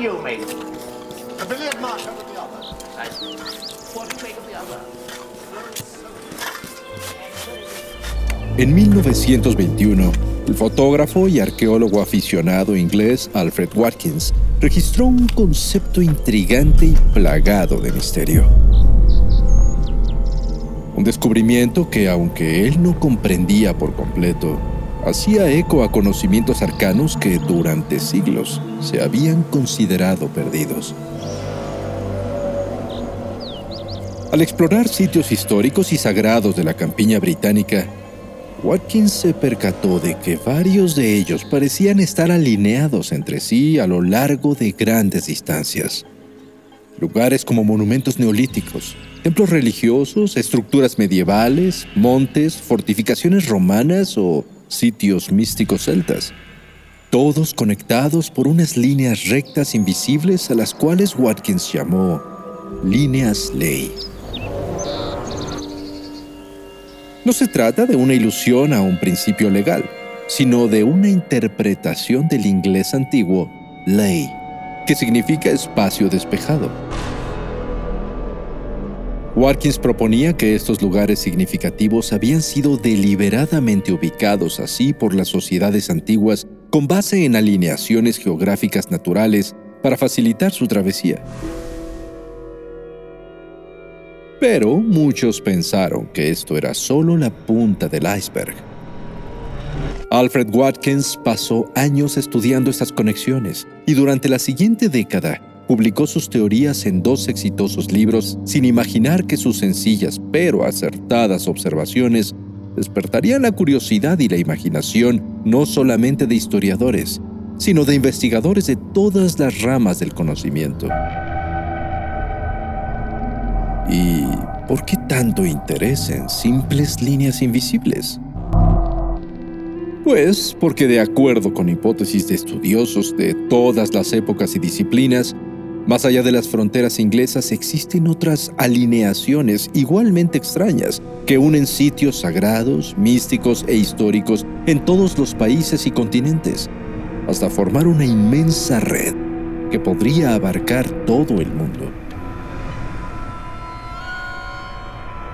You make? A billiard marker with the others. What do you make of the other? En 1921, el fotógrafo y arqueólogo aficionado inglés Alfred Watkins registró un concepto intrigante y plagado de misterio. Un descubrimiento que, aunque él no comprendía por completo, hacía eco a conocimientos arcanos que durante siglos se habían considerado perdidos. Al explorar sitios históricos y sagrados de la campiña británica, Watkins se percató de que varios de ellos parecían estar alineados entre sí a lo largo de grandes distancias. Lugares como monumentos neolíticos, templos religiosos, estructuras medievales, montes, fortificaciones romanas o sitios místicos celtas, todos conectados por unas líneas rectas invisibles a las cuales Watkins llamó líneas ley. No se trata de una ilusión a un principio legal, sino de una interpretación del inglés antiguo ley, que significa espacio despejado. Watkins proponía que estos lugares significativos habían sido deliberadamente ubicados así por las sociedades antiguas con base en alineaciones geográficas naturales para facilitar su travesía. Pero muchos pensaron que esto era solo la punta del iceberg. Alfred Watkins pasó años estudiando estas conexiones y durante la siguiente década publicó sus teorías en dos exitosos libros sin imaginar que sus sencillas pero acertadas observaciones despertarían la curiosidad y la imaginación no solamente de historiadores, sino de investigadores de todas las ramas del conocimiento. ¿Y por qué tanto interés en simples líneas invisibles? Pues porque de acuerdo con hipótesis de estudiosos de todas las épocas y disciplinas, más allá de las fronteras inglesas existen otras alineaciones igualmente extrañas que unen sitios sagrados, místicos e históricos en todos los países y continentes, hasta formar una inmensa red que podría abarcar todo el mundo.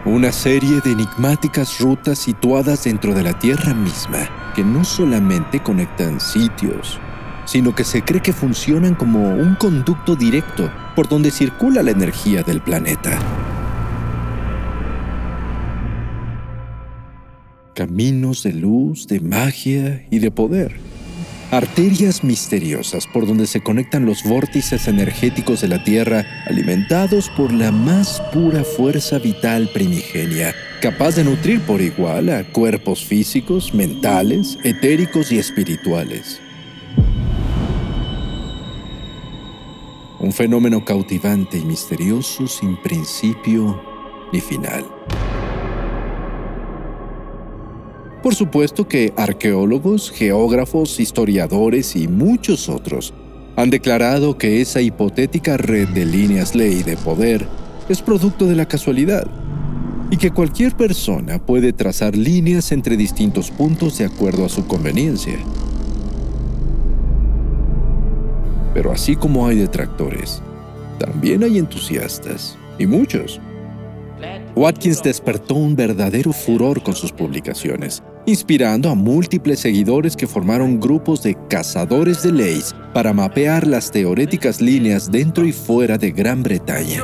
Una serie de enigmáticas rutas situadas dentro de la Tierra misma que no solamente conectan sitios, sino que se cree que funcionan como un conducto directo por donde circula la energía del planeta. Caminos de luz, de magia y de poder. Arterias misteriosas por donde se conectan los vórtices energéticos de la Tierra alimentados por la más pura fuerza vital primigenia, capaz de nutrir por igual a cuerpos físicos, mentales, etéricos y espirituales. Un fenómeno cautivante y misterioso sin principio ni final. Por supuesto que arqueólogos, geógrafos, historiadores y muchos otros han declarado que esa hipotética red de líneas ley de poder es producto de la casualidad y que cualquier persona puede trazar líneas entre distintos puntos de acuerdo a su conveniencia. Pero así como hay detractores, también hay entusiastas, y muchos. Watkins despertó un verdadero furor con sus publicaciones, inspirando a múltiples seguidores que formaron grupos de cazadores de leyes para mapear las teoréticas líneas dentro y fuera de Gran Bretaña.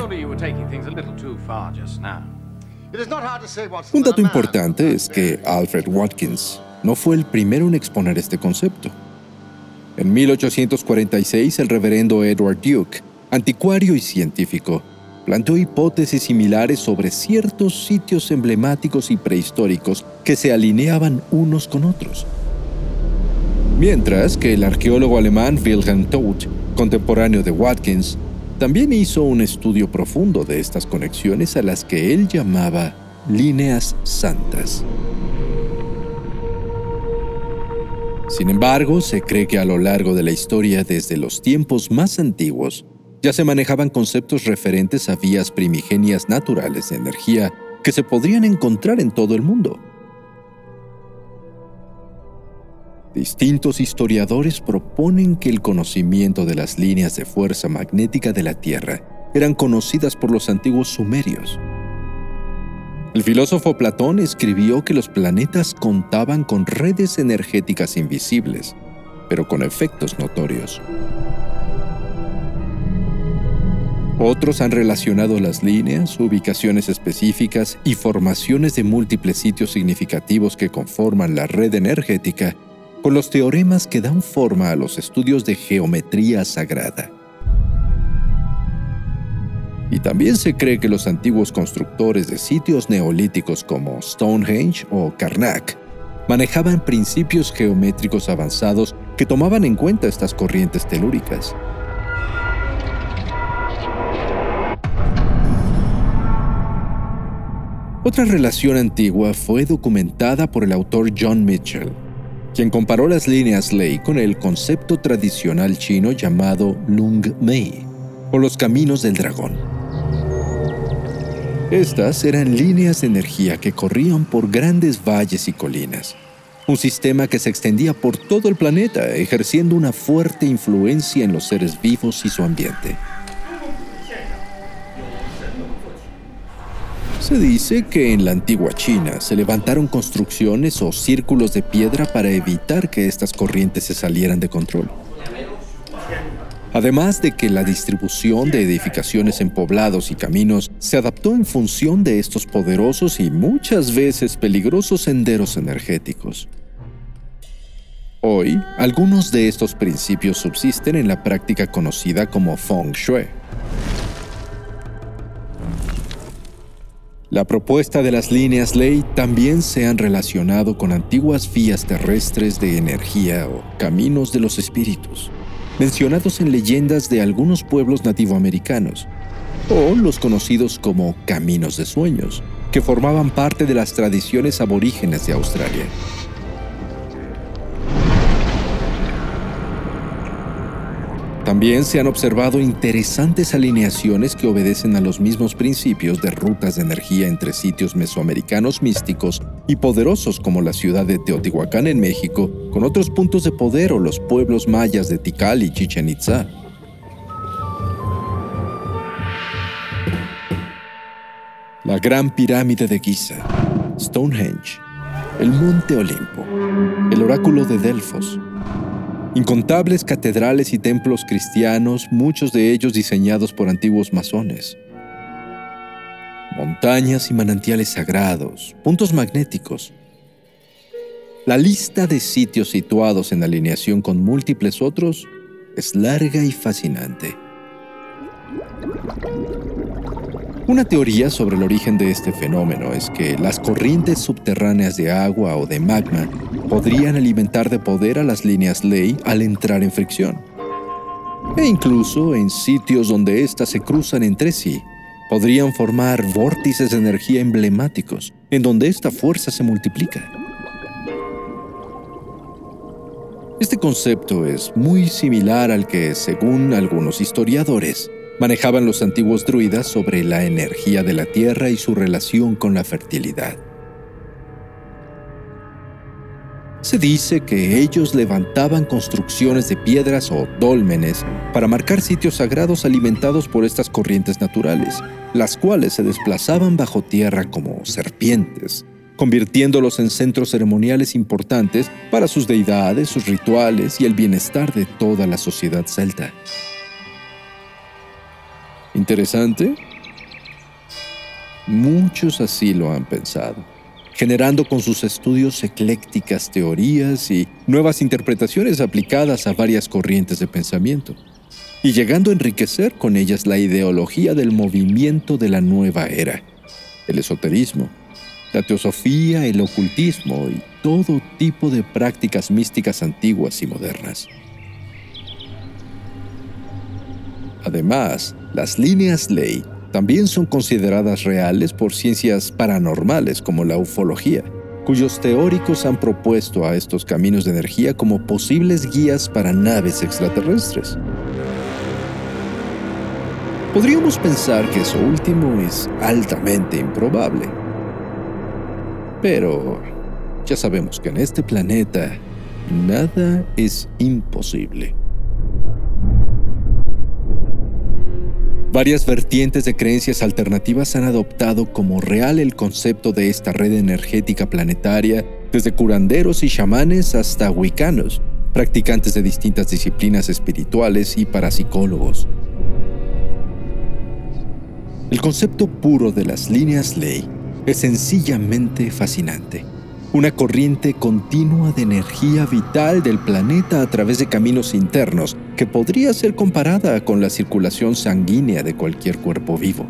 Un dato importante es que Alfred Watkins no fue el primero en exponer este concepto. En 1846, el reverendo Edward Duke, anticuario y científico, planteó hipótesis similares sobre ciertos sitios emblemáticos y prehistóricos que se alineaban unos con otros. Mientras que el arqueólogo alemán Wilhelm Todt, contemporáneo de Watkins, también hizo un estudio profundo de estas conexiones a las que él llamaba líneas santas. Sin embargo, se cree que a lo largo de la historia, desde los tiempos más antiguos, ya se manejaban conceptos referentes a vías primigenias naturales de energía que se podrían encontrar en todo el mundo. Distintos historiadores proponen que el conocimiento de las líneas de fuerza magnética de la Tierra eran conocidas por los antiguos sumerios. El filósofo Platón escribió que los planetas contaban con redes energéticas invisibles, pero con efectos notorios. Otros han relacionado las líneas, ubicaciones específicas y formaciones de múltiples sitios significativos que conforman la red energética con los teoremas que dan forma a los estudios de geometría sagrada. Y también se cree que los antiguos constructores de sitios neolíticos como Stonehenge o Karnak manejaban principios geométricos avanzados que tomaban en cuenta estas corrientes telúricas. Otra relación antigua fue documentada por el autor John Mitchell, quien comparó las líneas Ley con el concepto tradicional chino llamado Lung Mei, o los caminos del dragón. Estas eran líneas de energía que corrían por grandes valles y colinas, un sistema que se extendía por todo el planeta, ejerciendo una fuerte influencia en los seres vivos y su ambiente. Se dice que en la antigua China se levantaron construcciones o círculos de piedra para evitar que estas corrientes se salieran de control. Además de que la distribución de edificaciones en poblados y caminos se adaptó en función de estos poderosos y muchas veces peligrosos senderos energéticos. Hoy, algunos de estos principios subsisten en la práctica conocida como Feng Shui. La propuesta de las líneas ley también se han relacionado con antiguas vías terrestres de energía o caminos de los espíritus, mencionados en leyendas de algunos pueblos nativoamericanos, o los conocidos como caminos de sueños, que formaban parte de las tradiciones aborígenes de Australia. También se han observado interesantes alineaciones que obedecen a los mismos principios de rutas de energía entre sitios mesoamericanos místicos y poderosos como la ciudad de Teotihuacán en México, con otros puntos de poder o los pueblos mayas de Tikal y Chichen Itza. La Gran Pirámide de Giza, Stonehenge, el Monte Olimpo, el Oráculo de Delfos, Incontables catedrales y templos cristianos, muchos de ellos diseñados por antiguos masones. Montañas y manantiales sagrados, puntos magnéticos. La lista de sitios situados en alineación con múltiples otros es larga y fascinante. Una teoría sobre el origen de este fenómeno es que las corrientes subterráneas de agua o de magma podrían alimentar de poder a las líneas ley al entrar en fricción. E incluso en sitios donde éstas se cruzan entre sí, podrían formar vórtices de energía emblemáticos, en donde esta fuerza se multiplica. Este concepto es muy similar al que, según algunos historiadores, manejaban los antiguos druidas sobre la energía de la tierra y su relación con la fertilidad. Se dice que ellos levantaban construcciones de piedras o dólmenes para marcar sitios sagrados alimentados por estas corrientes naturales, las cuales se desplazaban bajo tierra como serpientes, convirtiéndolos en centros ceremoniales importantes para sus deidades, sus rituales y el bienestar de toda la sociedad celta. ¿Interesante? Muchos así lo han pensado, generando con sus estudios eclécticas teorías y nuevas interpretaciones aplicadas a varias corrientes de pensamiento, y llegando a enriquecer con ellas la ideología del movimiento de la nueva era, el esoterismo, la teosofía, el ocultismo y todo tipo de prácticas místicas antiguas y modernas. Además, las líneas ley también son consideradas reales por ciencias paranormales como la ufología, cuyos teóricos han propuesto a estos caminos de energía como posibles guías para naves extraterrestres. Podríamos pensar que eso último es altamente improbable. Pero ya sabemos que en este planeta nada es imposible. Varias vertientes de creencias alternativas han adoptado como real el concepto de esta red energética planetaria, desde curanderos y chamanes hasta wicanos, practicantes de distintas disciplinas espirituales y parapsicólogos. El concepto puro de las líneas ley es sencillamente fascinante una corriente continua de energía vital del planeta a través de caminos internos que podría ser comparada con la circulación sanguínea de cualquier cuerpo vivo.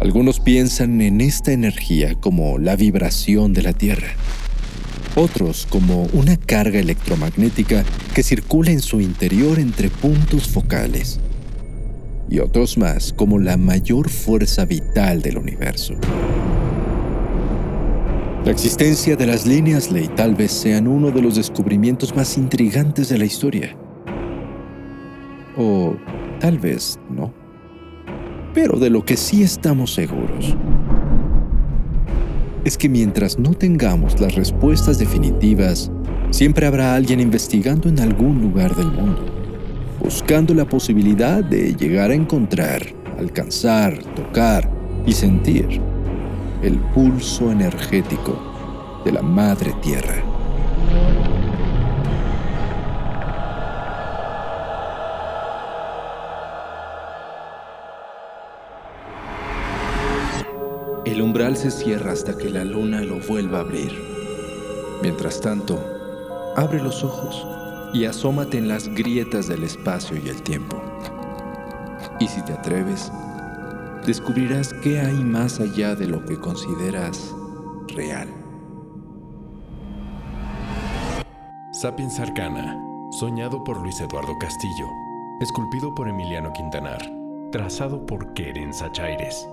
Algunos piensan en esta energía como la vibración de la Tierra, otros como una carga electromagnética que circula en su interior entre puntos focales, y otros más como la mayor fuerza vital del universo. La existencia de las líneas ley tal vez sean uno de los descubrimientos más intrigantes de la historia. O tal vez no. Pero de lo que sí estamos seguros es que mientras no tengamos las respuestas definitivas, siempre habrá alguien investigando en algún lugar del mundo, buscando la posibilidad de llegar a encontrar, alcanzar, tocar y sentir el pulso energético de la Madre Tierra. El umbral se cierra hasta que la luna lo vuelva a abrir. Mientras tanto, abre los ojos y asómate en las grietas del espacio y el tiempo. Y si te atreves, descubrirás qué hay más allá de lo que consideras real. Sapiens Arcana, soñado por Luis Eduardo Castillo, esculpido por Emiliano Quintanar, trazado por Keren Sachaires.